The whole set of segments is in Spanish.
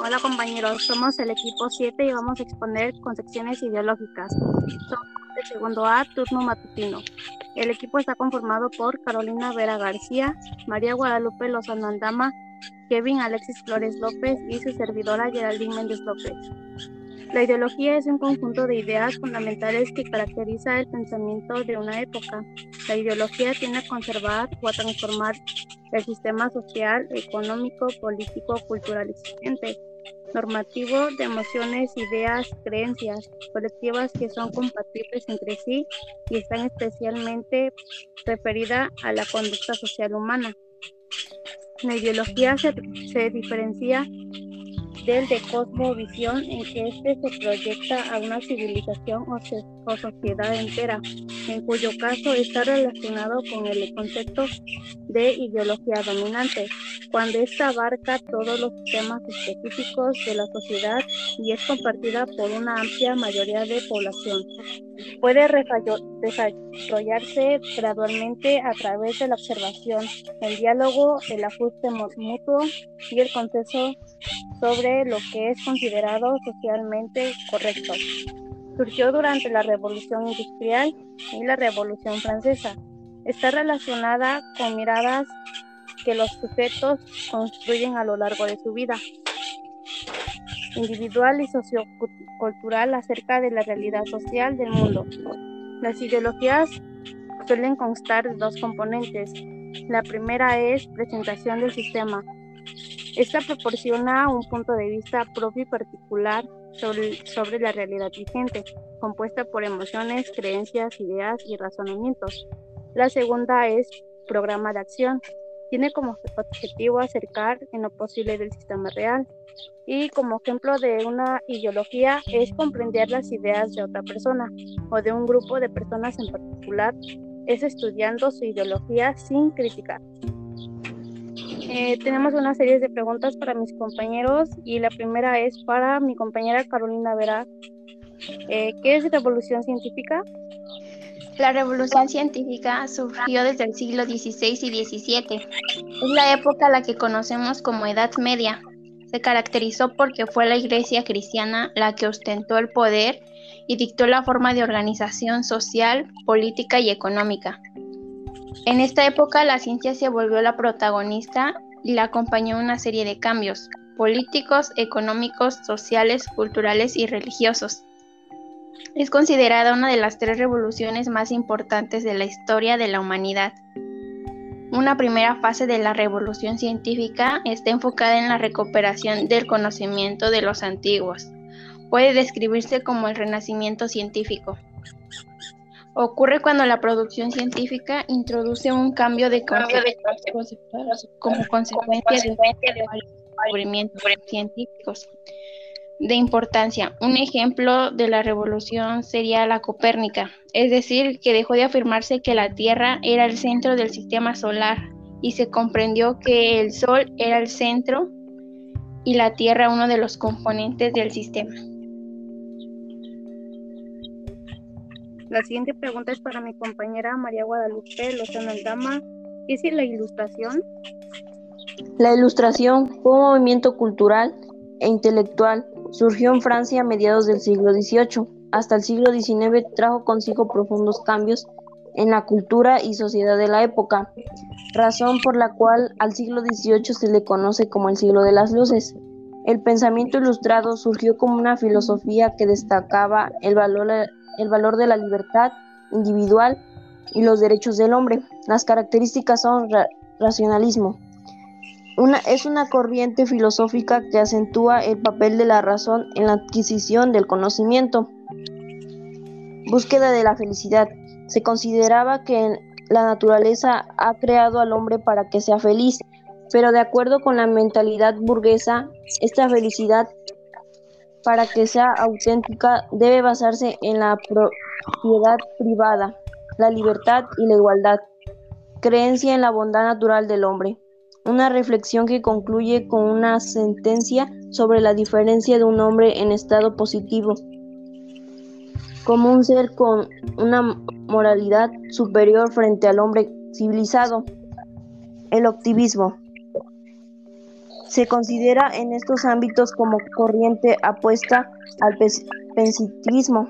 Hola compañeros, somos el equipo 7 y vamos a exponer concepciones ideológicas. Somos el segundo A, turno matutino. El equipo está conformado por Carolina Vera García, María Guadalupe Lozano Andama, Kevin Alexis Flores López y su servidora Geraldine Méndez López. La ideología es un conjunto de ideas fundamentales que caracteriza el pensamiento de una época. La ideología tiene a conservar o a transformar el sistema social, económico, político, cultural existente, normativo de emociones, ideas, creencias colectivas que son compatibles entre sí y están especialmente referidas a la conducta social humana. La ideología se diferencia del de cosmovisión en que éste se proyecta a una civilización o, o, sociedad entera, en cuyo caso está relacionado con el concepto de ideología dominante, cuando ésta abarca todos los temas específicos de la sociedad y es compartida por una amplia mayoría de población. Puede desarrollarse gradualmente a través de la observación, el diálogo, el ajuste mutuo y el consenso sobre lo que es considerado socialmente correcto. Surgió durante la Revolución Industrial y la Revolución Francesa. Está relacionada con miradas que los sujetos construyen a lo largo de su vida individual y sociocultural acerca de la realidad social del mundo. Las ideologías suelen constar de dos componentes. La primera es presentación del sistema, esta proporciona un punto de vista propio y particular sobre, sobre la realidad vigente, compuesta por emociones, creencias, ideas y razonamientos. La segunda es programa de acción. Tiene como objetivo acercar en lo posible del sistema real. Y como ejemplo de una ideología es comprender las ideas de otra persona o de un grupo de personas en particular, es estudiando su ideología sin criticar. Eh, tenemos una serie de preguntas para mis compañeros y la primera es para mi compañera Carolina Vera. Eh, ¿Qué es revolución científica? La revolución científica surgió desde el siglo XVI y XVII. Es la época la que conocemos como Edad Media. Se caracterizó porque fue la iglesia cristiana la que ostentó el poder y dictó la forma de organización social, política y económica. En esta época la ciencia se volvió la protagonista y la acompañó una serie de cambios políticos, económicos, sociales, culturales y religiosos. Es considerada una de las tres revoluciones más importantes de la historia de la humanidad. Una primera fase de la revolución científica está enfocada en la recuperación del conocimiento de los antiguos. Puede describirse como el renacimiento científico. Ocurre cuando la producción científica introduce un cambio de conceptos como consecuencia de descubrimientos científicos de importancia. Un ejemplo de la revolución sería la Copérnica, es decir, que dejó de afirmarse que la Tierra era el centro del sistema solar y se comprendió que el Sol era el centro y la Tierra uno de los componentes del sistema. La siguiente pregunta es para mi compañera María Guadalupe Lozano Aldama. ¿Qué es la ilustración? La ilustración fue un movimiento cultural e intelectual. Surgió en Francia a mediados del siglo XVIII. Hasta el siglo XIX trajo consigo profundos cambios en la cultura y sociedad de la época, razón por la cual al siglo XVIII se le conoce como el siglo de las luces. El pensamiento ilustrado surgió como una filosofía que destacaba el valor el valor de la libertad individual y los derechos del hombre. Las características son racionalismo. Es una corriente filosófica que acentúa el papel de la razón en la adquisición del conocimiento. Búsqueda de la felicidad. Se consideraba que la naturaleza ha creado al hombre para que sea feliz, pero de acuerdo con la mentalidad burguesa, esta felicidad para que sea auténtica debe basarse en la propiedad privada, la libertad y la igualdad. Creencia en la bondad natural del hombre. Una reflexión que concluye con una sentencia sobre la diferencia de un hombre en estado positivo como un ser con una moralidad superior frente al hombre civilizado. El optimismo. Se considera en estos ámbitos como corriente apuesta al pensitivismo.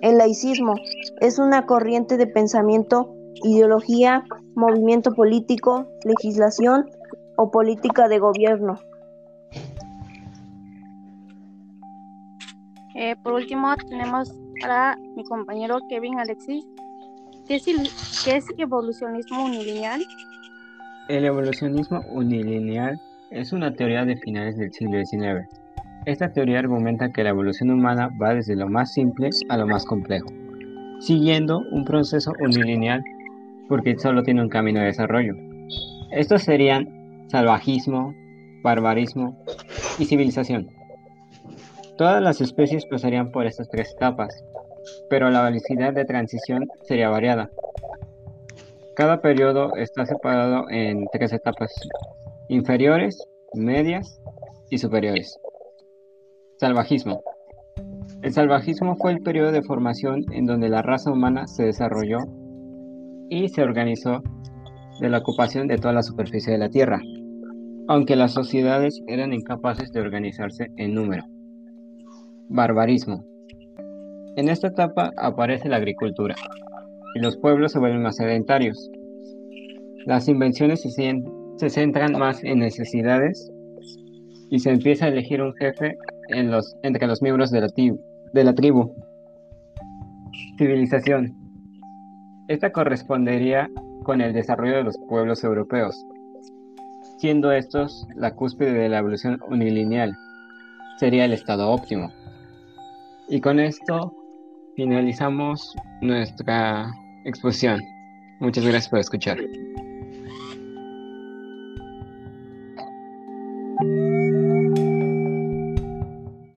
El laicismo es una corriente de pensamiento, ideología, movimiento político, legislación o política de gobierno. Eh, por último, tenemos para mi compañero Kevin Alexis. ¿Qué es, qué es evolucionismo unilineal? El evolucionismo unilineal es una teoría de finales del siglo XIX. Esta teoría argumenta que la evolución humana va desde lo más simple a lo más complejo, siguiendo un proceso unilineal porque solo tiene un camino de desarrollo. Estos serían salvajismo, barbarismo y civilización. Todas las especies pasarían por estas tres etapas, pero la velocidad de transición sería variada. Cada periodo está separado en tres etapas inferiores, medias y superiores. Salvajismo. El salvajismo fue el periodo de formación en donde la raza humana se desarrolló y se organizó de la ocupación de toda la superficie de la Tierra, aunque las sociedades eran incapaces de organizarse en número. Barbarismo. En esta etapa aparece la agricultura y los pueblos se vuelven más sedentarios. Las invenciones se, centran más en necesidades y se empieza a elegir un jefe entre los miembros de la, de la tribu. Civilización. Esta correspondería con el desarrollo de los pueblos europeos, siendo estos la cúspide de la evolución unilineal. Sería el estado óptimo. Y con esto finalizamos nuestra exposición. Muchas gracias por escuchar.